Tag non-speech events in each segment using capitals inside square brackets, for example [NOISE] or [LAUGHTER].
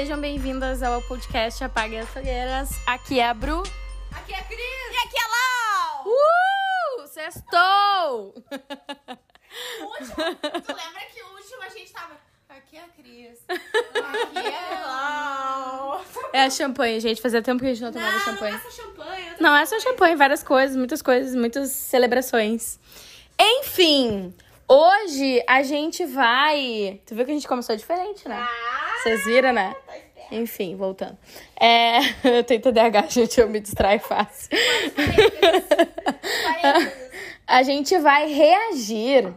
sejam bem-vindas ao podcast Apague as Fogueiras. Aqui é a Bru. Aqui é a Cris. E aqui é Lau! Uh! Sextou! O último, tu lembra que o último a gente tava... Aqui é a Cris. Aqui é Lau. É a champanhe, gente. Fazia tempo que a gente não tomava Não, não champanhe. é só champanhe. Não, é só champanhe, várias coisas, muitas coisas, muitas celebrações. Enfim, hoje a gente vai. Tu viu que a gente começou diferente, né? Ah, Vocês viram, né? Enfim, voltando. É, [LAUGHS] eu tenho TDAH, gente, eu me distraio fácil. [LAUGHS] A gente vai reagir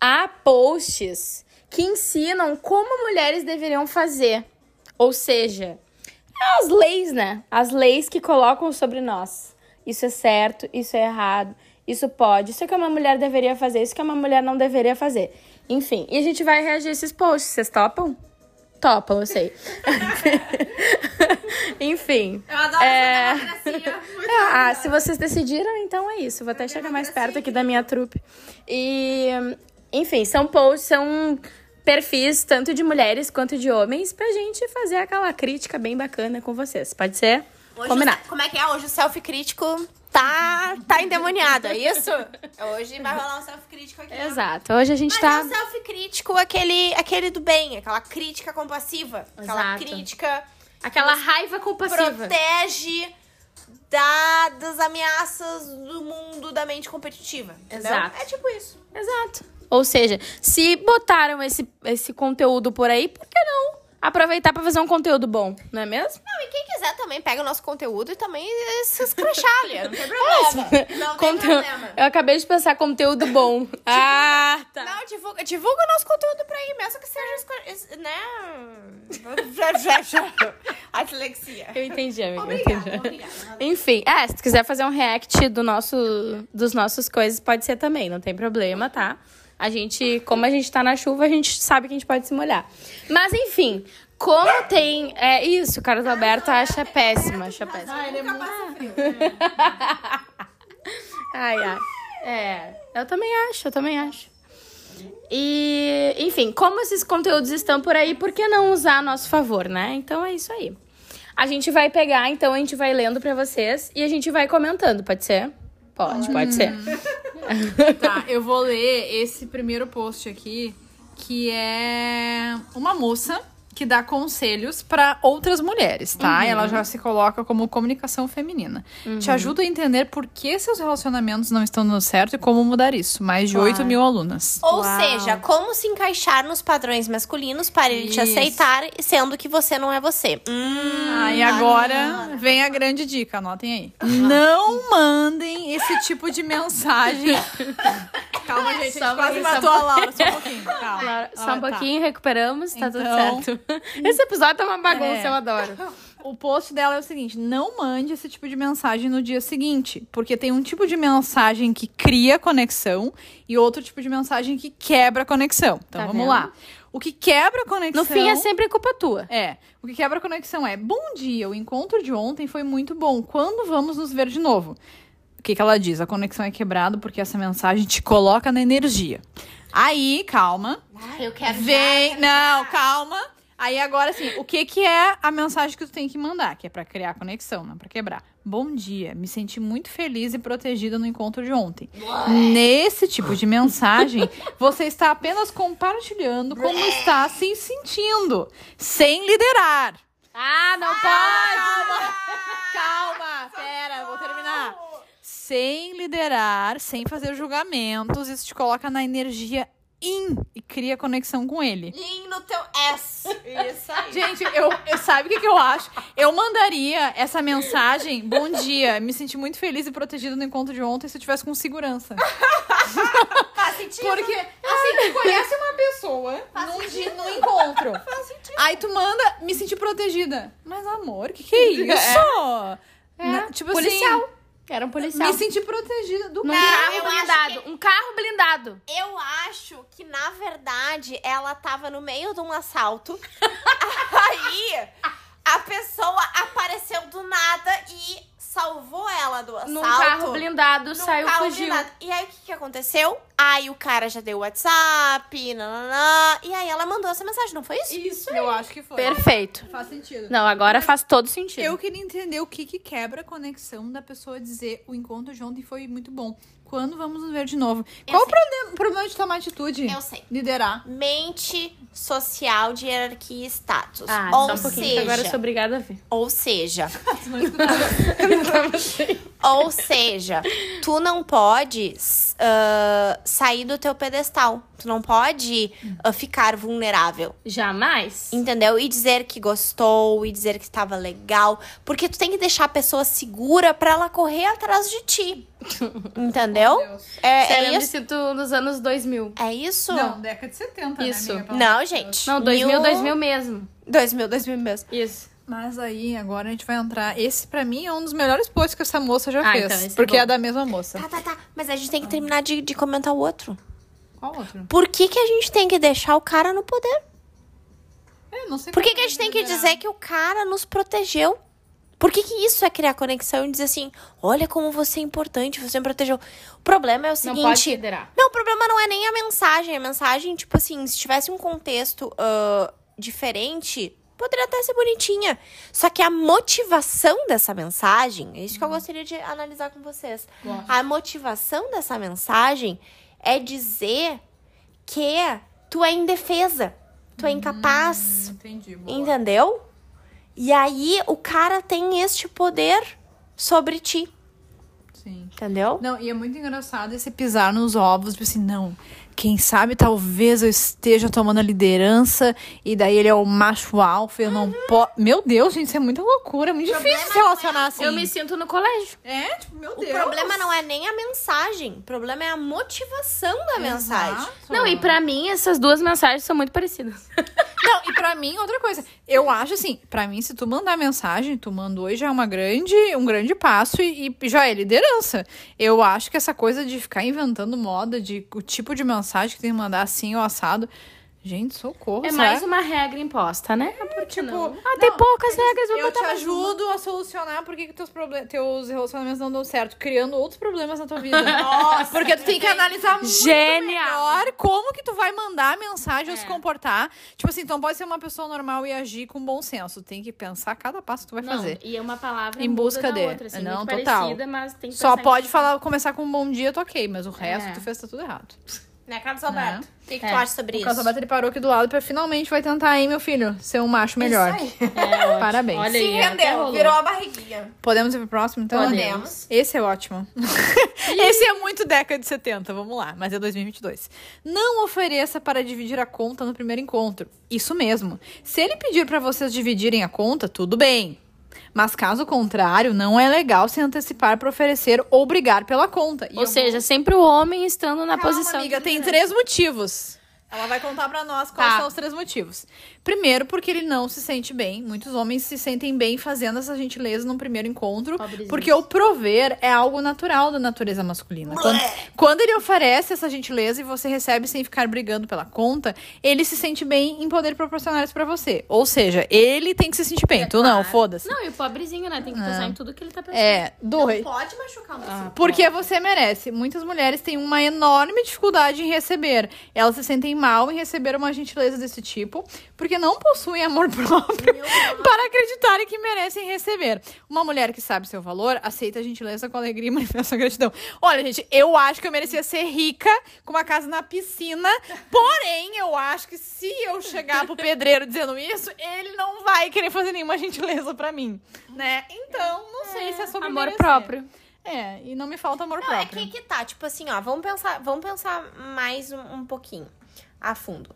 a posts que ensinam como mulheres deveriam fazer. Ou seja, as leis, né? As leis que colocam sobre nós. Isso é certo, isso é errado, isso pode, isso é que uma mulher deveria fazer, isso que uma mulher não deveria fazer. Enfim, e a gente vai reagir a esses posts. Vocês topam? Topam, eu sei. [LAUGHS] Enfim. Eu adoro É. [LAUGHS] Ah, se vocês decidiram, então é isso. Vou até chegar mais perto aqui da minha trupe. E, enfim, são posts, são perfis tanto de mulheres quanto de homens pra gente fazer aquela crítica bem bacana com vocês. Pode ser? Hoje o- como é que é? Hoje o self-crítico tá, tá endemoniado, é isso? Hoje vai rolar um self-crítico aqui. Exato. Hoje a gente Mas tá. é um self-crítico, aquele, aquele do bem, aquela crítica compassiva. Aquela Exato. crítica Aquela raiva compassiva. protege da, das ameaças do mundo da mente competitiva. entendeu? Exato. É tipo isso. Exato. Ou seja, se botaram esse, esse conteúdo por aí, por que não aproveitar pra fazer um conteúdo bom, não é mesmo? Não, e quem quiser também pega o nosso conteúdo e também se escrachar ali. [LAUGHS] Não tem problema. Não tem Conteúdo- problema. Eu acabei de pensar conteúdo bom. [LAUGHS] ah, tá. Não, divulga, divulga o nosso conteúdo pra aí, mesmo que seja. Né? [LAUGHS] A dislexia. Eu entendi, amiga. eu Obrigada, entendi. obrigada. Enfim, é, se tu quiser fazer um react do nosso, dos nossos coisas, pode ser também, não tem problema, tá? A gente, como a gente tá na chuva, a gente sabe que a gente pode se molhar. Mas enfim, como tem. É isso, o Carlos Alberto acha péssima, acha péssima. Ai, nunca passa frio. [LAUGHS] Ai, ai. É, eu também acho, eu também acho. E, enfim, como esses conteúdos estão por aí, por que não usar a nosso favor, né? Então é isso aí. A gente vai pegar, então a gente vai lendo pra vocês e a gente vai comentando, pode ser? Pode, pode ser. [LAUGHS] Tá, eu vou ler esse primeiro post aqui, que é uma moça que dá conselhos pra outras mulheres, tá? Ela já se coloca como comunicação feminina. Te ajuda a entender por que seus relacionamentos não estão dando certo e como mudar isso. Mais de 8 mil alunas. Ou Uau. seja, como se encaixar nos padrões masculinos para ele te Isso. aceitar, sendo que você não é você. Hum, Ah, e agora vem a grande dica, anotem aí. Não mandem esse tipo de mensagem. [LAUGHS] Calma, gente, Só a gente quase um pouquinho, matou a Laura, só um pouquinho. [LAUGHS] Calma. Claro, Só Ah, um tá. pouquinho, recuperamos, tá Então- tudo certo. Esse episódio tá uma bagunça, É. eu adoro. [LAUGHS] O post dela é o seguinte: não mande esse tipo de mensagem no dia seguinte, porque tem um tipo de mensagem que cria conexão e outro tipo de mensagem que quebra a conexão. Então Tá vamos vendo? lá. O que quebra a conexão. No fim é sempre culpa tua. É, o que quebra a conexão é: bom dia, o encontro de ontem foi muito bom. Quando vamos nos ver de novo? O que, que ela diz? A conexão é quebrada porque essa mensagem te coloca na energia. Aí, calma. eu quero. Vem, não, calma. Aí agora assim, o que que é a mensagem que tu tem que mandar? Que é pra criar conexão, não pra quebrar. Bom dia, me senti muito feliz e protegida no encontro de ontem. Nesse tipo de mensagem, você está apenas compartilhando como está se sentindo, sem liderar. Ah, não Calma, [LAUGHS] calma, pera, vou terminar. Sem liderar, sem fazer julgamentos, isso te coloca na energia in e cria conexão com ele. Lin no teu S. Isso aí. Gente, eu, eu sabe o que, que eu acho? Eu mandaria essa mensagem, bom dia, me senti muito feliz e protegida no encontro de ontem se eu tivesse com segurança. Faz sentido. Porque, assim, tu conhece uma pessoa num, di- num encontro. Aí tu manda, me senti protegida. Mas, amor, o que, que é isso? Na- tipo policial. assim, Era um policial. me senti protegida do Num Não, carro acho blindado. Um carro blindado. Eu acho que, na verdade, ela tava no meio de um assalto. [LAUGHS] Aí, a pessoa apareceu do nada e salvou assalto. Num carro blindado, num saiu, carro fugiu. blindado. E aí, o que, que aconteceu? Aí o cara já deu o WhatsApp, nananã, e aí ela mandou essa mensagem, não foi isso? Isso Eu acho que foi. Perfeito. Faz sentido. Não, agora faz todo sentido. Eu queria entender o que, que quebra a conexão da pessoa dizer o encontro de ontem foi muito bom. Quando vamos nos ver de novo? Qual o problema, problema de tomar atitude? Eu sei. Liderar. Mente social de hierarquia e status. Ah, ou só um pouquinho, que seja, agora eu sou obrigada a ver. ou seja, [LAUGHS] [LAUGHS] ou seja, tu não podes ah, sair do teu pedestal. Tu não pode ah, ficar vulnerável. Jamais? Entendeu? E dizer que gostou, e dizer que estava legal. Porque tu tem que deixar a pessoa segura pra ela correr atrás de ti. Entendeu? Deus. É, Sério, é eu me isso? sinto nos anos 2000. É isso? Não, década de 70, Isso. né, amiga? Pelo Não, gente. Não, 2000, Mil- 2000 mesmo. 2000, 2000 mesmo. Isso. Mas aí, agora a gente vai entrar. Esse, pra mim, é um dos melhores posts que essa moça já Ah, fez. então esse é porque bom. é da mesma moça. Tá, tá, tá. Mas a gente tem que terminar de, de comentar o outro. Qual outro? Por que, que a gente tem que deixar o cara no poder? É, não sei Por que, que a gente tem que dizer que o cara nos protegeu? Por que, que isso é criar conexão e dizer assim: olha como você é importante, você me protegeu? O problema é o Não pode seguinte. liderar. Não, o problema não é nem a mensagem. A mensagem, tipo assim, se tivesse um contexto ah, diferente, poderia até ser bonitinha. Só que a motivação dessa mensagem, é isso que eu gostaria de analisar com vocês. Gosto. A motivação dessa mensagem é dizer que tu é indefesa, tu é incapaz. Entendi. boa. Entendeu? E aí o cara tem este poder sobre ti, Sim. entendeu? Não, e é muito engraçado esse pisar nos ovos, tipo assim, não. Quem sabe talvez eu esteja tomando a liderança e daí ele é o macho alfa, eu não posso. Meu Deus, gente, isso é muita loucura, é muito difícil se relacionar assim. Eu me sinto no colégio. É, tipo, meu O Deus. problema não é nem a mensagem, o problema é a motivação da mensagem. Exato. Não, e pra mim, essas duas mensagens são muito parecidas. [LAUGHS] Não, e pra mim, outra coisa. Eu acho assim, pra mim, se tu mandar mensagem, tu mandou e já é uma grande, um grande passo e, e já é liderança. Eu acho que essa coisa de ficar inventando moda, de o tipo de mensagem que tem que mandar assim ou assado. Gente, socorro. É será? mais uma regra imposta, né? Porque tipo, não? Ah, tem não, poucas regras, vou Eu botar te mais uma. ajudo a solucionar por que que teus, teus relacionamentos não dão certo, criando outros problemas na tua vida. [LAUGHS] Nossa, Porque tu tem que analisar muito Genial. melhor como que tu vai mandar a mensagem ou se É. comportar. Tipo assim, então pode ser uma pessoa normal e agir com bom senso. Tem que pensar cada passo que tu vai Não, fazer. e é uma palavra Em busca de. outra, assim, Não, muito total. parecida, mas tem que Só pode falar, começar com um bom dia, tô ok, mas o resto É. que tu fez tá tudo errado. Né, Carlos Alberto? O que, que É. tu acha sobre O isso? Carlos Alberto, ele parou aqui do lado pra finalmente vai tentar, hein, meu filho, ser um macho melhor. Isso aí. [LAUGHS] É. Parabéns. Olha Se rendeu, virou a barriguinha. Podemos ir pro próximo, então? Podemos. Esse é ótimo. [LAUGHS] Esse é muito década de 70, vamos lá, mas é 2022. Não ofereça para dividir a conta no primeiro encontro. Isso mesmo. Se ele pedir para vocês dividirem a conta, tudo bem. Mas caso contrário, não é legal se antecipar para oferecer ou brigar pela conta. E Ou eu seja, sempre o homem estando na Calma, posição. amiga, tem três motivos. Ela vai contar pra nós quais Tá. são os três motivos. Primeiro, porque ele não se sente bem. Muitos homens se sentem bem fazendo essa gentileza num primeiro encontro. Porque o prover é algo natural da natureza masculina. Quando, quando ele oferece essa gentileza e você recebe sem ficar brigando pela conta, ele se sente bem em poder proporcionar isso pra você. Ou seja, ele tem que se sentir bem. tu não, claro. foda-se. Não, e o pobrezinho, né? Tem que pensar em tudo que ele tá pensando. É, dois. Pode machucar uma pessoa. Porque você merece. Muitas mulheres têm uma enorme dificuldade em receber. Elas se sentem mal em receber uma gentileza desse tipo, porque não possuem amor [LAUGHS] próprio para acreditarem que merecem receber. Uma mulher que sabe seu valor aceita a gentileza com alegria e manifesta gratidão. Olha, gente, eu acho que eu merecia ser rica com uma casa na piscina, porém, eu acho que se eu chegar pro pedreiro dizendo isso, ele não vai querer fazer nenhuma gentileza pra mim, né? Então, não sei se é sobre Amor merecer. próprio. É, e não me falta amor Não, é próprio. que que tá, tipo assim, ó, vamos pensar, vamos pensar mais um, um pouquinho a fundo.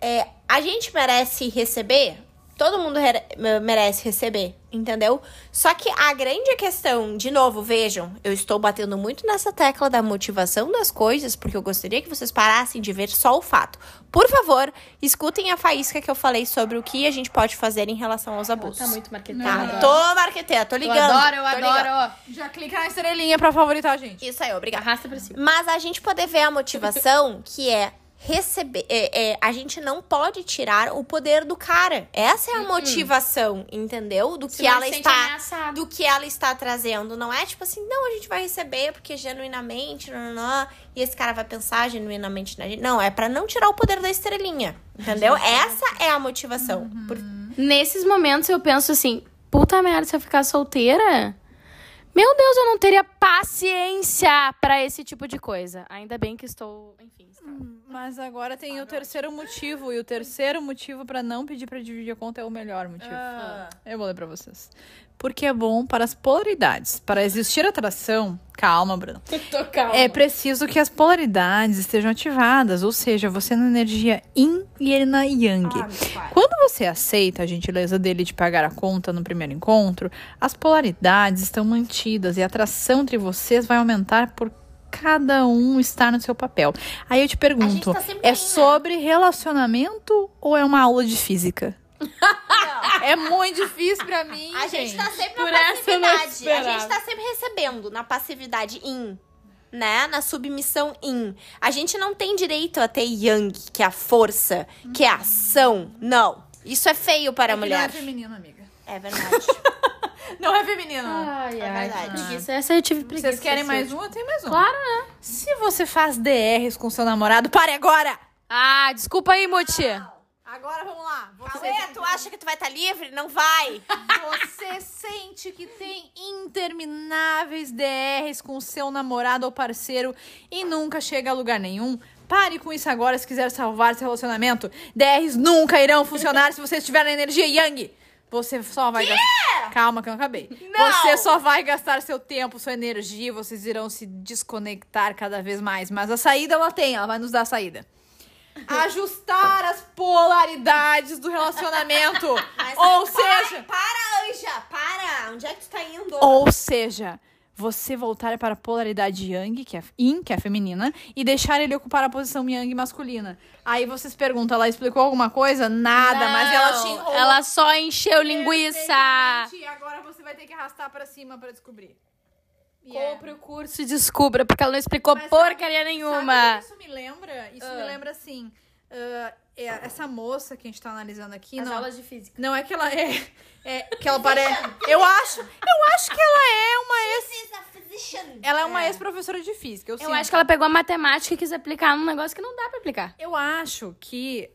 É, a gente merece receber? Todo mundo re- merece receber, entendeu? Só que a grande questão, de novo, vejam, eu estou batendo muito nessa tecla da motivação das coisas, porque eu gostaria que vocês parassem de ver só o fato. Por favor, escutem a faísca que eu falei sobre o que a gente pode fazer em relação aos abusos. Tá muito marqueteiro. Não. Tá, tô marqueteira, tô Eu ligando. adoro, eu tô ligando. adoro. Já clica na estrelinha pra favoritar a gente. Isso aí, obrigada. Arrasta pra cima. Mas a gente poder ver a motivação, que é receber. é, é, a gente não pode tirar o poder do cara. Essa é a motivação, entendeu? Do que Senão ela está. ameaçado. Do que ela está trazendo. Não é tipo assim, não, a gente vai receber porque genuinamente, não, não, não, e esse cara vai pensar genuinamente na gente. Não, é pra não tirar o poder da estrelinha. Entendeu? Essa é a motivação. Por- Nesses momentos eu penso assim, puta merda, se eu ficar solteira, meu Deus, eu não teria paciência pra esse tipo de coisa. Ainda bem que estou, enfim, estável. Mas agora tem o terceiro motivo. E o terceiro motivo pra não pedir pra dividir a conta é o melhor motivo. Eu vou ler pra vocês. Porque é bom para as polaridades. Para existir atração, calma, Bruno. [LAUGHS] Tô calma. É preciso que as polaridades estejam ativadas, ou seja, você na energia yin e ele na yang. Quando você aceita a gentileza dele de pagar a conta no primeiro encontro, as polaridades estão mantidas e a atração entre vocês vai aumentar por cada um estar no seu papel. Aí eu te pergunto, tá é aí, né? sobre relacionamento ou é uma aula de física? [LAUGHS] É muito difícil pra mim, A gente tá sempre Por na essa eu não passividade. A gente tá sempre recebendo na passividade in, né? Na submissão in. A gente não tem direito a ter yang, que é a força, que é a ação. Não. Isso é feio para a Não é mulher. feminino, amiga. É verdade. [LAUGHS] Não é feminino. Ai, É ai, verdade. preguiça. Essa eu tive preguiça. Vocês querem mais um? Eu tenho mais um. Claro, né? Se você faz DRs com seu namorado, pare agora! Ah, desculpa aí, Muti. Agora vamos lá. Você, Cauê, tu acha que tu vai estar livre? Não vai. [LAUGHS] você sente que tem intermináveis DRs com seu namorado ou parceiro e nunca chega a lugar nenhum? Pare com isso agora se quiser salvar seu relacionamento. DRs nunca irão funcionar se você estiver na energia Yang. Você só vai gastar. Calma, que eu não acabei. Não! Você só vai gastar seu tempo, sua energia, vocês irão se desconectar cada vez mais. Mas a saída ela tem, ela vai nos dar a saída. Ajustar as polaridades do relacionamento. Ou seja, Para, Anja. Para. Onde é que tu tá indo? ou seja, você voltar para a polaridade yang, que é yin, que é feminina, e deixar ele ocupar a posição yang masculina. Aí vocês perguntam, ela explicou alguma coisa? Nada, mas ela te enrolou. Ela só encheu linguiça. E agora você vai ter que arrastar pra cima pra descobrir. É- Compre o curso e descubra, porque ela não explicou Mas porcaria Sabe nenhuma. que isso me lembra? Isso me Ah. lembra assim. Ah, é, essa moça que a gente tá analisando aqui, As não, aulas de física. não é que ela é, é que ela parece. Eu acho, eu acho que ela é uma ex, ela é uma ex-professora de física. Eu, Eu acho que ela pegou a matemática e quis aplicar num negócio que não dá pra aplicar. Eu acho que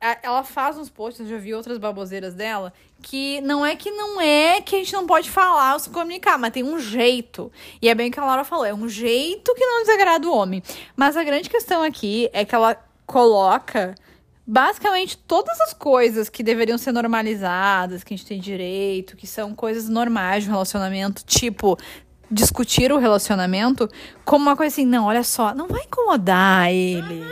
a- ela faz uns posts, eu já vi outras baboseiras dela, que não é que não é que a gente não pode falar ou se comunicar, mas tem um jeito. E é bem o que a Laura falou, é um jeito que não desagrada o homem. Mas a grande questão aqui é que ela coloca basicamente todas as coisas que deveriam ser normalizadas, que a gente tem direito, que são coisas normais de um relacionamento, tipo discutir o relacionamento como uma coisa assim, não, olha só, não vai incomodar ele.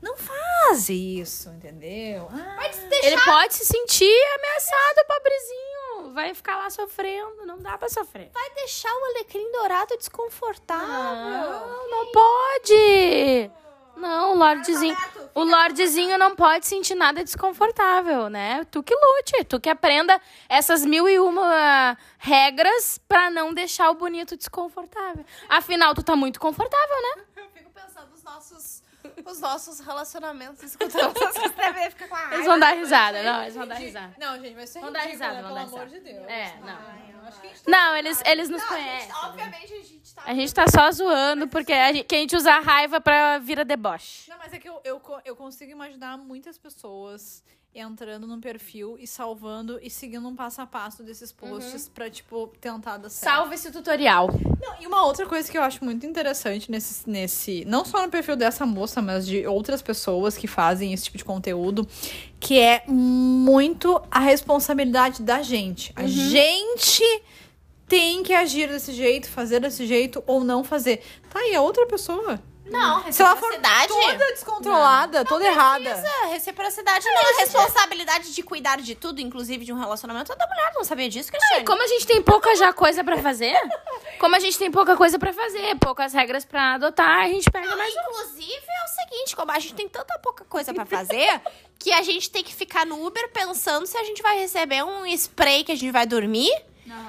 Não faz isso, entendeu? Ah, Ele pode se sentir ameaçado, pobrezinho. Vai ficar lá sofrendo. Não dá pra sofrer. Vai deixar o alecrim dourado desconfortável. Não, não pode. Não, o Lordezinho. O Lordezinho não pode sentir nada desconfortável, né? Tu que lute, tu que aprenda essas mil e uma regras pra não deixar o bonito desconfortável. Afinal, tu tá muito confortável, né? [LAUGHS] Eu fico pensando nos nossos, os nossos relacionamentos escutando essas devem ficar com a Eles vão dar risada, não, eles vão dar risada. Não, gente, vai ser Vão dar ridículo, risada, né? vão Pelo dar amor risada. de Deus. É, não. Ai, acho que a gente tá- Não, eles, eles nos Não, a gente- conhecem. obviamente a gente tá. A gente tá só zoando porque a gente, que a gente usa a raiva pra vira deboche. Não, mas é que eu, eu, co- eu consigo imaginar muitas pessoas entrando num perfil e salvando e seguindo um passo a passo desses posts pra, tipo, tentar dar certo. Salve esse tutorial. Não, e uma outra coisa que eu acho muito interessante nesse, nesse. Não só no perfil dessa moça, mas de outras pessoas que fazem esse tipo de conteúdo, que é muito a responsabilidade da gente. A gente tem que agir desse jeito, fazer desse jeito ou não fazer. Tá aí a outra pessoa. Não, Se ela for reciprocidade. toda descontrolada, toda errada. Precisa, reciprocidade não. A responsabilidade de cuidar de tudo, inclusive de um relacionamento, é da mulher. Não sabia disso, Cristiane? Como a gente tem pouca já coisa pra fazer, como a gente tem pouca coisa pra fazer, poucas regras pra adotar, a gente pega mais um. Inclusive, é o seguinte, como a gente tem tanta pouca coisa pra fazer, que a gente tem que ficar no Uber pensando se a gente vai receber um spray que a gente vai dormir,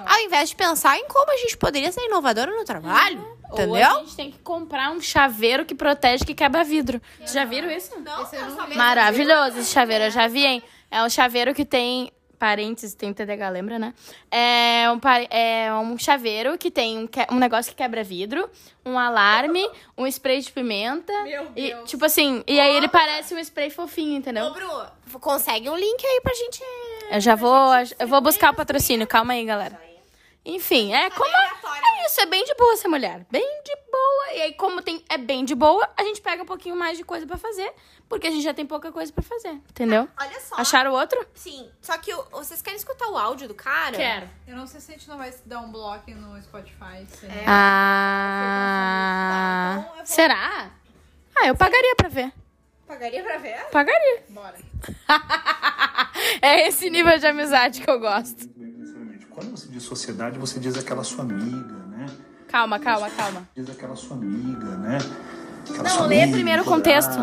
ao invés de pensar em como a gente poderia ser inovadora no trabalho. Ou a Entendeu? gente tem que comprar um chaveiro que protege que quebra vidro. Vocês já viram isso? Não, Esse não Maravilhoso esse chaveiro, eu já vi, hein? [LAUGHS] É um chaveiro que tem. Parênteses, tem TDH, lembra, né? É um, é um chaveiro que tem um, que- um negócio que quebra vidro, um alarme, um spray de pimenta. Meu E, Deus. tipo assim, e aí ele parece um spray fofinho, Ô, entendeu? Bru, consegue um link aí pra gente. Eu já vou. Eu vou buscar o patrocínio, calma aí, galera. Enfim, é como. aleatório, É isso, é bem de boa ser mulher. Bem de boa. E aí, como tem, é bem de boa, a gente pega um pouquinho mais de coisa pra fazer. Porque a gente já tem pouca coisa pra fazer, entendeu? Olha só. Acharam outro? Sim, só que o- vocês querem escutar o áudio do cara? Eu não sei se a gente não vai dar um bloco no Spotify. se- É. Ah. Tá, Será? Ah, eu pagaria pra ver. Pagaria pra ver? Pagaria. Bora. [LAUGHS] É esse nível de amizade que eu gosto. Quando você diz sociedade, você diz aquela sua amiga, né? Calma, calma, calma. Diz aquela sua amiga, né? Aquela Não, lê primeiro o contexto.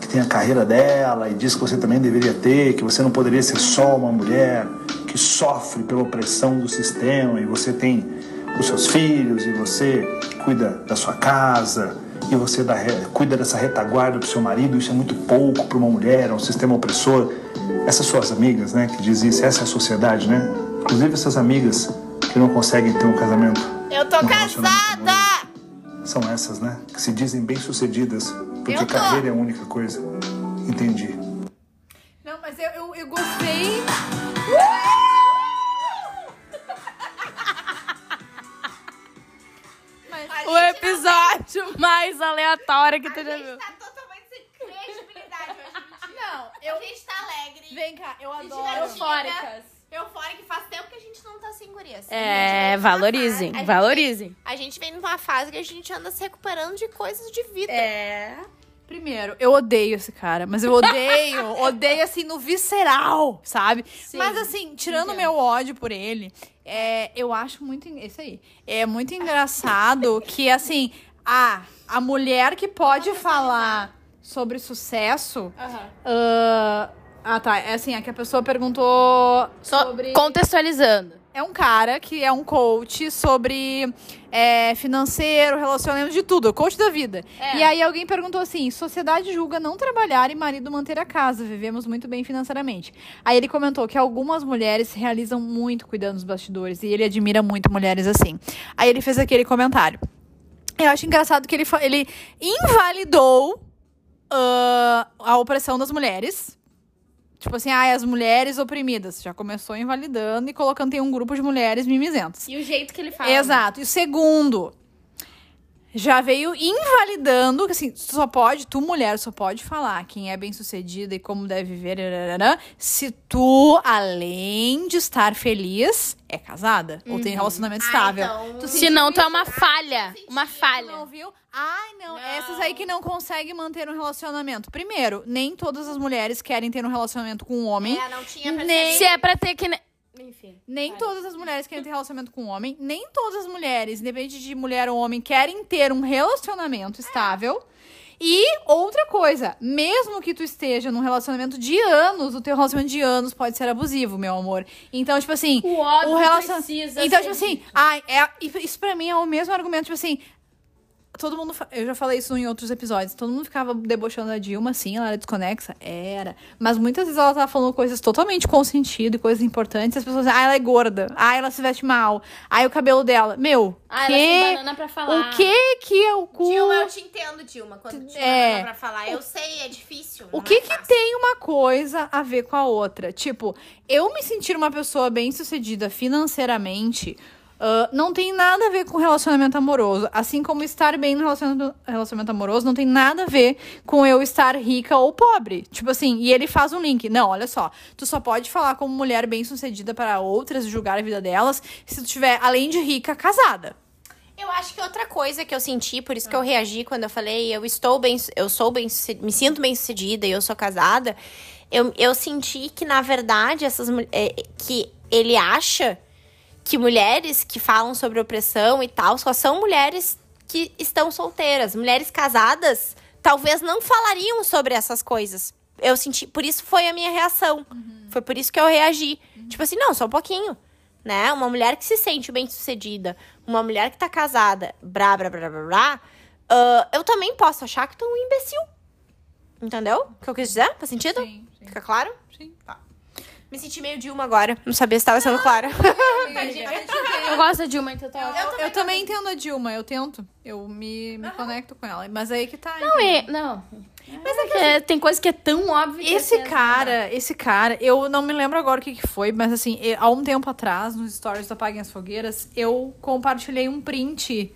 Que tem a carreira dela e diz que você também deveria ter, que você não poderia ser só uma mulher que sofre pela opressão do sistema e você tem os seus filhos e você cuida da sua casa e você dá cuida dessa retaguarda do seu marido, isso é muito pouco para uma mulher, é um sistema opressor. Essas suas amigas, né, que dizem isso, essa é a sociedade, né? Inclusive essas amigas que não conseguem ter um casamento. Eu tô um casada! São essas, né? Que se dizem bem-sucedidas, porque carreira é a única coisa. Entendi. Não, mas eu, eu, eu gostei. Mas, O episódio mais aleatório que tu já viu. tá totalmente sem credibilidade hoje. não, eu. A gente tá alegre. Vem cá, eu adoro. divertido. Eufóricas. Eufórica, faz tempo que a gente não tá sem gurias. É, gente valorizem, fase- a gente valorizem. vem- A gente vem numa fase que a gente anda se recuperando de coisas de vida. É. Primeiro, eu odeio esse cara, mas eu odeio, [LAUGHS] odeio assim no visceral, sabe? Mas assim, tirando o meu ódio por ele, é, eu acho muito. Isso aí. É muito engraçado [LAUGHS] que, assim, a, a mulher que pode falar sobre sucesso. ah, ah, tá. É assim, é que a pessoa perguntou Só sobre. contextualizando. É um cara que é um coach sobre é, financeiro, relacionamento de tudo, coach da vida. É. E aí alguém perguntou assim: sociedade julga não trabalhar e marido manter a casa, vivemos muito bem financeiramente. Aí ele comentou que algumas mulheres se realizam muito cuidando dos bastidores e ele admira muito mulheres assim. Aí ele fez aquele comentário. Eu acho engraçado que ele, ele invalidou ah, a opressão das mulheres. Tipo assim, ah, as mulheres oprimidas. Já começou invalidando e colocando em um grupo de mulheres mimizentas. E o jeito que ele fala. Exato. E o segundo, já veio invalidando, que assim, tu só pode, tu mulher, só pode falar quem é bem sucedida e como deve viver, se tu, além de estar feliz, é casada ou tem relacionamento Ah, estável. então- Tu Se não, tu é uma falha. Uma Tu não falha. viu? Ai, não. Não. Essas aí que não conseguem manter um relacionamento. Primeiro, nem todas as mulheres querem ter um relacionamento com um homem. É, não tinha Nem-. Se é pra ter que. Enfim. Nem Vai. todas as mulheres querem ter relacionamento com um homem. Nem todas as mulheres, independente de mulher ou homem, querem ter um relacionamento estável. E outra coisa, mesmo que tu esteja num relacionamento de anos, o teu relacionamento de anos pode ser abusivo, meu amor. Então, tipo assim, O óbvio relacion- precisa Então, tipo assim, ai, é, isso pra mim é o mesmo argumento, tipo assim, todo mundo. Eu já falei isso em outros episódios. Todo mundo ficava debochando da Dilma, sim, ela era desconexa. Era. Mas muitas vezes ela tava falando coisas totalmente com sentido e coisas importantes. E as pessoas dizem, ah, ela é gorda. Ah, ela se veste mal. Ah, o cabelo dela. Meu, Ah, ela que... tem banana pra falar. o que que é o cu. Dilma, eu te entendo, Dilma. Quando Dilma É. pra falar. Eu sei, é difícil. O que é que tem uma coisa a ver com a outra? Tipo, eu me sentir uma pessoa bem sucedida financeiramente ah, não tem nada a ver com relacionamento amoroso. Assim como estar bem no relacionamento, amoroso não tem nada a ver com eu estar rica ou pobre. Tipo assim, e ele faz um link. Não, olha só. Tu só pode falar como mulher bem sucedida para outras e julgar a vida delas se tu tiver, além de rica, casada. Eu acho que outra coisa que eu senti, por isso que eu reagi quando eu falei, eu estou bem, eu sou bem, me sinto bem sucedida e eu sou casada. Eu, eu senti que na verdade essas mul- é, que ele acha que mulheres que falam sobre opressão e tal só são mulheres que estão solteiras. Mulheres casadas talvez não falariam sobre essas coisas. Eu senti, por isso foi a minha reação. Foi por isso que eu reagi. Tipo assim, não, só um pouquinho né? Uma mulher que se sente bem sucedida, uma mulher que tá casada, blá, blá, blá, blá, blá, ah, eu também posso achar que tu é um imbecil. Entendeu? O que eu quis dizer? Faz sentido? Sim, sim. Fica claro? Sim, tá. Me senti meio Dilma agora. Não sabia se tava sendo clara. [LAUGHS] Eu gosto da Dilma, então tá Eu, eu também entendo a Dilma, eu tento. Eu me, me conecto com ela. Mas aí que tá. Não, é, não. Mas é que é- tem coisa que é tão óbvia. Esse é- cara, esse cara, eu não me lembro agora o que, que foi, mas assim, há um tempo atrás, nos stories do Apaguem as Fogueiras, eu compartilhei um print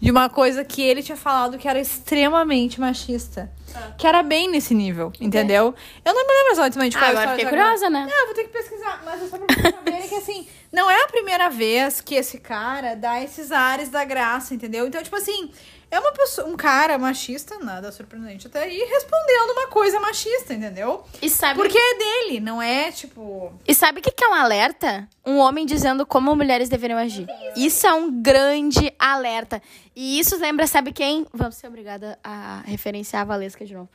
de uma coisa que ele tinha falado que era extremamente machista. Que era bem nesse nível, entendeu? Eu não me lembro exatamente qual Ah, é agora fiquei agora. curiosa, né? É, eu vou ter que pesquisar, mas é só pra saberem que, assim, não é a primeira vez que esse cara dá esses ares da graça, entendeu? Então, tipo assim, é uma pessoa, um cara machista, nada surpreendente até aí, respondendo uma coisa machista, entendeu? E sabe, Porque é dele, não é, tipo... e sabe o que que é um alerta? Um homem dizendo como mulheres deveriam agir. Isso é um grande alerta. E isso lembra, sabe quem? Vamos ser obrigada a referenciar a Valesca de novo.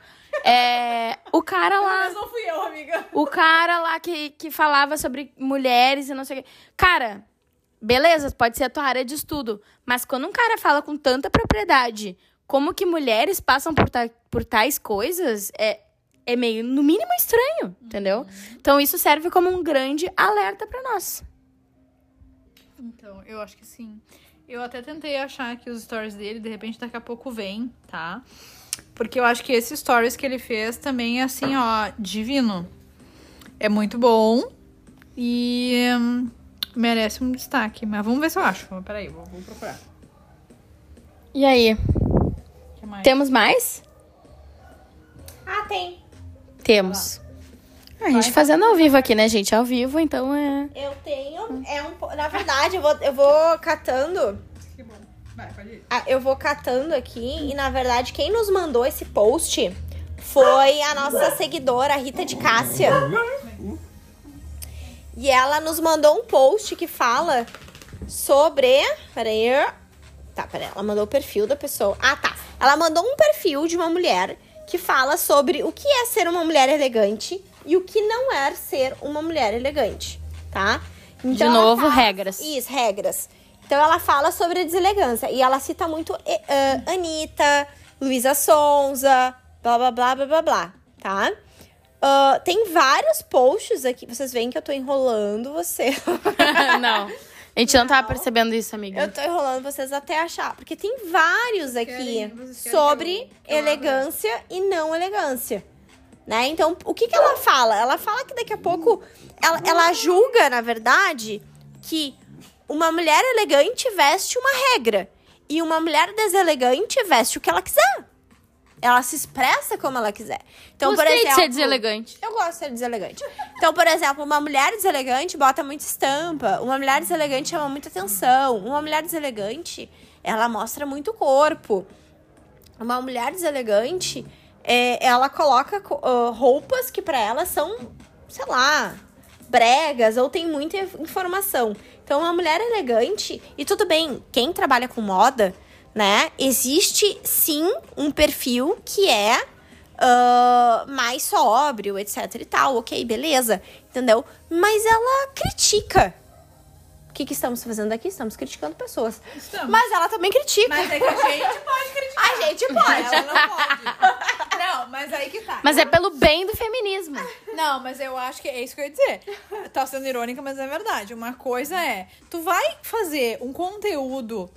É, o cara lá. não fui eu, amiga. O cara lá que, que falava sobre mulheres e não sei o quê. Cara, beleza, pode ser a tua área de estudo. Mas quando um cara fala com tanta propriedade como que mulheres passam por, ta- por tais coisas, é, é meio, no mínimo, estranho, entendeu? Então isso serve como um grande alerta pra nós. Então, eu acho que sim. Eu até tentei achar aqui os stories dele, de repente daqui a pouco vem, tá? Porque eu acho que esse stories que ele fez também é assim, ó, divino. É muito bom e hum, merece um destaque. Mas vamos ver se eu acho. Peraí, vou, vou procurar. E aí, mais? temos mais? ah, tem. Temos. Ah, a gente fazendo ao vivo aqui, né, gente? Ao vivo, então é. Eu tenho. É um, na verdade, eu vou, eu vou catando. Que bom. Vai, pode ir. Ah, Eu vou catando aqui. E na verdade, quem nos mandou esse post foi a nossa seguidora, a Rita de Cássia. E ela nos mandou um post que fala sobre. Peraí. Tá, peraí. Ela mandou o perfil da pessoa. Ah, tá. Ela mandou um perfil de uma mulher que fala sobre o que é ser uma mulher elegante e o que não é ser uma mulher elegante, tá? De ela novo, fala- regras. Isso, regras. Então ela fala sobre a deselegância. E ela cita muito ah, Anitta, Luísa Sonza, blá blá blá blá blá blá, tá? Ah, tem vários posts aqui. Vocês veem que eu tô enrolando você. [LAUGHS] não. A gente não tava percebendo isso, amiga. eu tô enrolando vocês até achar. Porque tem vários aqui Querem- sobre elegância e não elegância. Né? Então, o que, que ela fala? Ela fala que daqui a pouco ela, ela julga, na verdade, que uma mulher elegante veste uma regra e uma mulher deselegante veste o que ela quiser. Ela se expressa como ela quiser. Então, por Gostei exemplo, de ser deselegante. eu gosto de ser deselegante. Então, por exemplo, uma mulher deselegante bota muita estampa. Uma mulher deselegante chama muita atenção. Uma mulher deselegante, ela mostra muito corpo. Uma mulher deselegante, é, ela coloca co- ah, roupas que pra ela são, sei lá, bregas ou tem muita informação. Então, uma mulher elegante, e tudo bem, quem trabalha com moda, né? Existe sim um perfil que é ah, mais sóbrio, etc e tal. Ok, beleza, entendeu? Mas ela critica. O que, que estamos fazendo aqui? Estamos criticando pessoas. Estamos. Mas ela também critica. Mas é que a gente [LAUGHS] pode criticar. A gente pode. Ela não pode. Não, mas aí que tá. Mas é pelo bem do feminismo. Não, mas eu acho que é isso que eu ia dizer. Tá sendo irônica, mas é verdade. Uma coisa é, tu vai fazer um conteúdo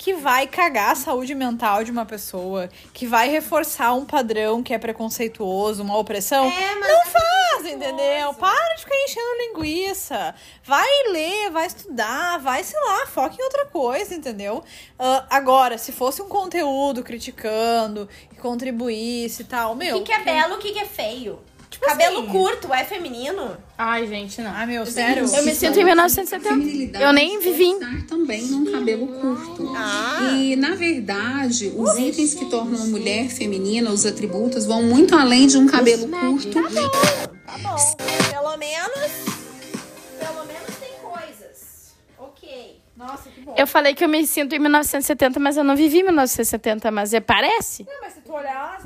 que vai cagar a saúde mental de uma pessoa, que vai reforçar um padrão que é preconceituoso, uma opressão. É, mas não é faz, entendeu? Para de ficar enchendo linguiça. Vai ler, vai estudar, vai, sei lá, foca em outra coisa, entendeu? Ah, agora, se fosse um conteúdo criticando, que contribuísse e tal, O meu. que, que é belo, o que, que é feio? Tipo Cabelo assim. curto é feminino? Ai, gente, não. Ah, meu, sério? Eu me sinto em 1970. Eu nem vivi. estar também num cabelo curto. Ah. E, na verdade, os itens que tornam a mulher feminina, os atributos, vão muito além de um cabelo curto. Tá bom. Pelo menos. Pelo menos tem coisas. Ok. Nossa, que bom. Eu falei que eu me sinto em 1970, mas eu não vivi em 1970, mas é, parece. Não, mas se tu olhar as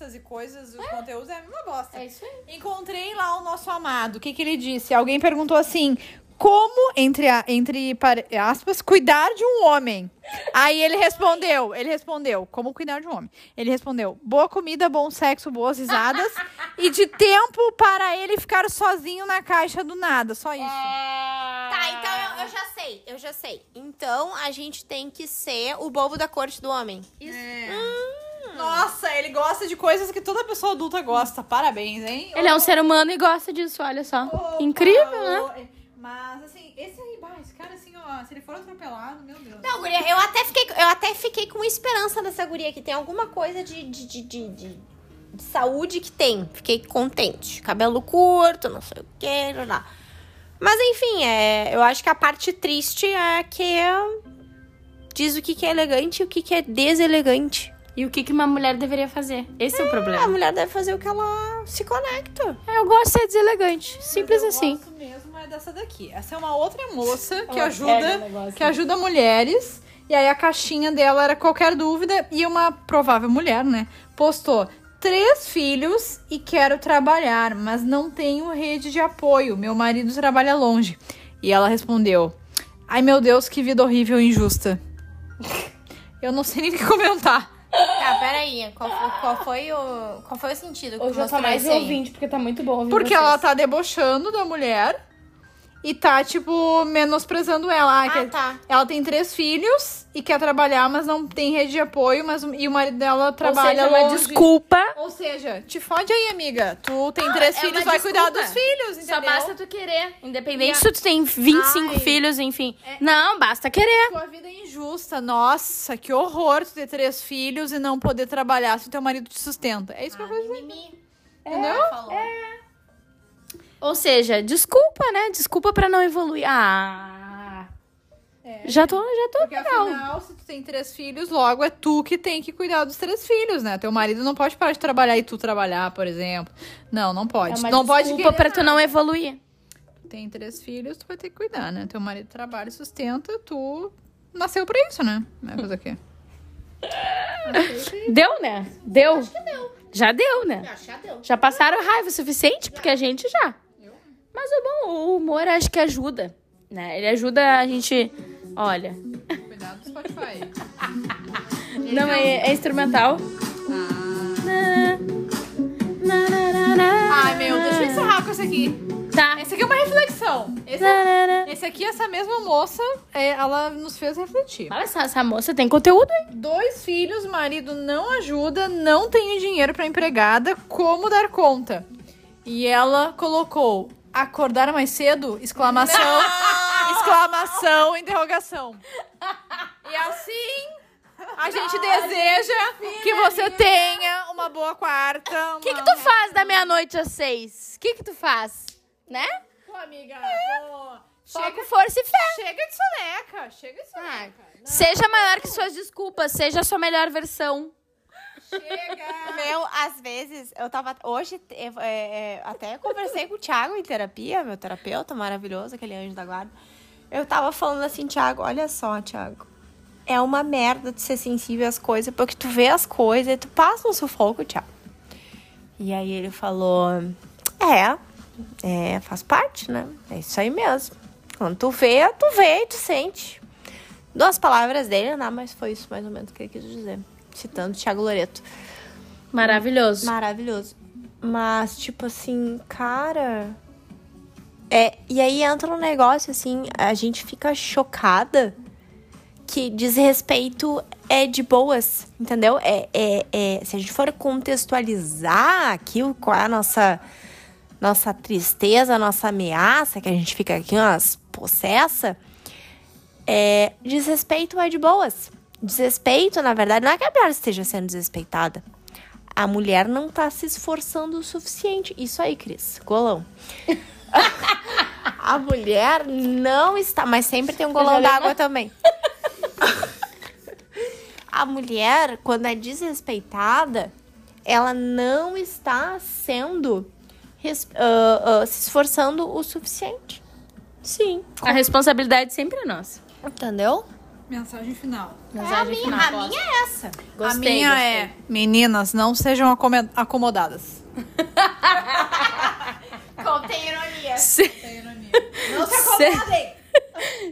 revistas e coisas, os conteúdos, é a mesma bosta. isso aí. Encontrei lá o nosso amado. O que, que ele disse? Alguém perguntou assim: como, entre, a- entre aspas, cuidar de um homem. Aí ele respondeu, ele respondeu, como cuidar de um homem? Ele respondeu, boa comida, bom sexo, boas risadas e de tempo para ele ficar sozinho na caixa do nada, só isso. Tá, então eu, eu já sei, eu já sei. Então a gente tem que ser o bobo da corte do homem. Nossa, ele gosta de coisas que toda pessoa adulta gosta. Parabéns, hein? Ele é um ser humano e gosta disso, olha só. Incrível, né? né? Mas, assim, esse aí, bah, esse cara, assim, ó, se ele for atropelado, meu Deus. Não, guria, eu até fiquei, eu até fiquei com esperança dessa guria que tem alguma coisa de, de, de, de, de- de saúde que tem. Fiquei contente. Cabelo curto, não sei o que, lá. Mas enfim, é, eu acho que a parte triste é que diz o que, que é elegante e o que, que é deselegante. E o que, que uma mulher deveria fazer? Esse é, o A problema. mulher deve fazer o que ela se conecta. É, Eu gosto de ser deselegante. Simples eu assim. gosto mesmo é dessa daqui. Essa é uma outra moça [LAUGHS] que Ela o ajuda, que ajuda mulheres. E aí a caixinha dela era qualquer dúvida e uma provável mulher, né? Postou três filhos e quero trabalhar, mas não tenho rede de apoio. Meu marido trabalha longe. E ela respondeu: Ai meu Deus, que vida horrível e injusta. [LAUGHS] Eu não sei nem o que comentar. Tá, peraí. Qual foi, qual foi o, qual foi o sentido que Hoje eu tô mais ouvinte, porque tá muito bom ouvir Porque vocês. ela tá debochando da mulher e tá, tipo, menosprezando ela. Ah, Ah, tá. Ela tem três filhos e quer trabalhar, mas não tem rede de apoio, mas e o marido dela trabalha Ou seja, uma longe. desculpa. Ou seja, te fode aí, amiga. Tu tem três é filhos, vai cuidar desculpa. dos filhos, entendeu? Só basta tu querer. Independente se tu tem 25 Ai. filhos, enfim. Não, basta querer. Tua vida é injusta. Nossa, que horror tu ter três filhos e não poder trabalhar se o teu marido te sustenta. É isso que eu vou dizer. Mimimi. Entendeu? Falou. Ou seja, desculpa, né? Desculpa pra não evoluir. Ah. Já tô, já tô Porque legal. afinal, se tu tem três filhos, logo é tu que tem que cuidar dos três filhos, né? Teu marido não pode parar de trabalhar e tu trabalhar, por exemplo. Não, não É pode. uma não pode desculpa pra tu não evoluir. tem três filhos, tu vai ter que cuidar, né? Teu marido trabalha e sustenta, tu nasceu pra isso, né? Vai fazer o quê? [LAUGHS] Deu, né? Deu. Já deu, né? Já deu. Já passaram raiva o suficiente? Porque a gente já. Mas o bom, o humor acho que ajuda. Né? Ele ajuda a gente. Olha. Cuidado do Spotify. [LAUGHS] Não, é, é instrumental. Ai, meu, deixa eu encerrar com esse aqui. Tá. Esse aqui é uma reflexão. Esse, esse aqui, essa mesma moça, é, ela nos fez refletir. Olha só, essa moça tem conteúdo, hein? Dois filhos, marido não ajuda, não tem dinheiro pra empregada, como dar conta? E ela colocou acordar mais cedo? Exclamação, exclamação, interrogação. E assim, a gente deseja que você tenha uma boa quarta. O que, que tu faz da meia-noite às seis? O que, que tu faz? Né? Pô, amiga, pô, Só chega, com força e fé. chega de soneca, chega de soneca. Não, Seja maior que suas desculpas, seja a sua melhor versão. Chega. Meu, às vezes, eu tava. Hoje, é, é, até conversei com o Thiago em terapia, meu terapeuta maravilhoso, aquele anjo da guarda. Eu tava falando assim, Thiago, olha só, Thiago. É uma merda de ser sensível às coisas, porque tu vê as coisas e tu passa um sufoco, Thiago. E aí ele falou: É, é, faz parte, né? É isso aí mesmo. Quando tu vê, tu vê e tu sente. Duas palavras dele, né? Mas foi isso mais ou menos que ele quis dizer. Citando Thiago Loreto. Maravilhoso. Maravilhoso. Mas, tipo assim, cara. É, e aí entra um negócio assim, a gente fica chocada que desrespeito é de boas, entendeu? É, é, é, se a gente for contextualizar aquilo, qual é a nossa, nossa tristeza, a nossa ameaça, que a gente fica aqui, umas possessa, é, desrespeito é de boas. Desrespeito, na verdade, não é que a mulher esteja sendo desrespeitada. A mulher não tá se esforçando o suficiente. Isso aí, Cris. Golão. [LAUGHS] a mulher não está. Mas sempre tem um golão d'água também. [LAUGHS] a mulher, quando é desrespeitada, ela não está sendo. ah, ah, se esforçando o suficiente. Sim. A responsabilidade sempre é nossa. Entendeu? Mensagem final. a minha, a minha é essa. a Gostei, minha gostei. é: meninas, não sejam acomodadas. [LAUGHS] Contém ironia. Não Não se [LAUGHS] Se- acomodem!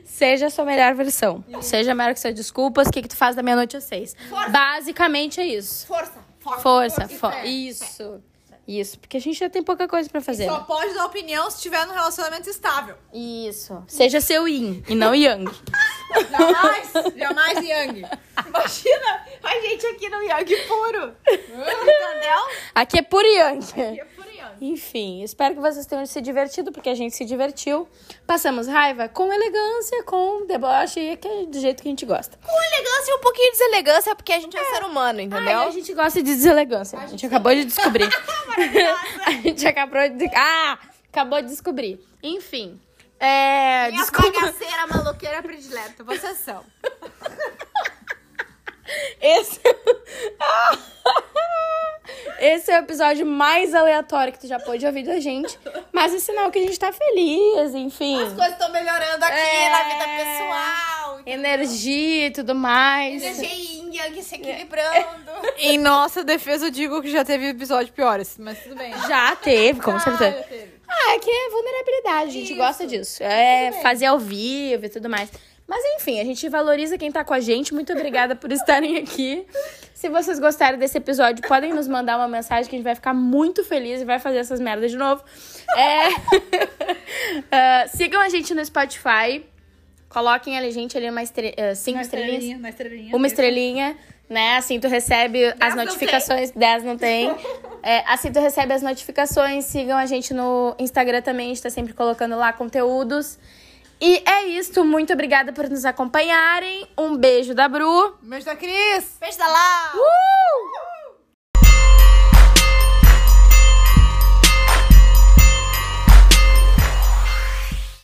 Seja a sua melhor versão. Seja maior que suas desculpas. O que, que tu faz da meia-noite às seis? Basicamente é isso. Força. Força. Força. e fo- fé. Isso. Isso. Porque a gente já tem pouca coisa pra fazer. Só né? pode dar opinião se estiver num relacionamento estável. Isso. Seja seu yin e não yang. [LAUGHS] Jamais, jamais Yang. Imagina a gente aqui no Yang puro. Entendeu? Aqui é por yang. É por Yang. Enfim, espero que vocês tenham se divertido, porque a gente se divertiu. Passamos raiva com elegância, com deboche, e que é do jeito que a gente gosta. Com elegância e um pouquinho de deselegância, porque a gente é, ser humano, entendeu? Ai, a gente gosta de deselegância. A gente acabou de descobrir. [LAUGHS] [LAUGHS] a gente acabou de. Ah! Acabou de descobrir. Enfim. É. Minha Desculpa. bagaceira maloqueira predileta. Vocês são. [LAUGHS] Esse. Esse é o episódio mais aleatório que tu já pôde ouvir da gente. Mas é sinal que a gente tá feliz, enfim. As coisas estão melhorando aqui É. na vida pessoal. Energia e tudo mais. Energia yin yang se equilibrando. [LAUGHS] Em nossa defesa, eu digo que já teve episódio piores, mas tudo bem. Já teve, com certeza. já teve. Ah, é que é vulnerabilidade, a gente gosta disso. É fazer ao vivo e tudo mais. Mas enfim, a gente valoriza quem tá com a gente. Muito obrigada por estarem aqui. Se vocês gostaram desse episódio, podem nos mandar uma mensagem que a gente vai ficar muito feliz e vai fazer essas merdas de novo. É... [LAUGHS] Ah, sigam a gente no Spotify. Coloquem a gente ali uma estre... ah, cinco estrelinhas. estrelinha, na estrelinha. Uma estrelinha, né? Assim tu recebe as não notificações. 10 não tem. [LAUGHS] É, assim tu recebe as notificações. Sigam a gente no Instagram também. A gente tá sempre colocando lá conteúdos. E é isso. Muito obrigada por nos acompanharem. Um beijo da Bru. Beijo da Cris. Beijo da Lá. Uh!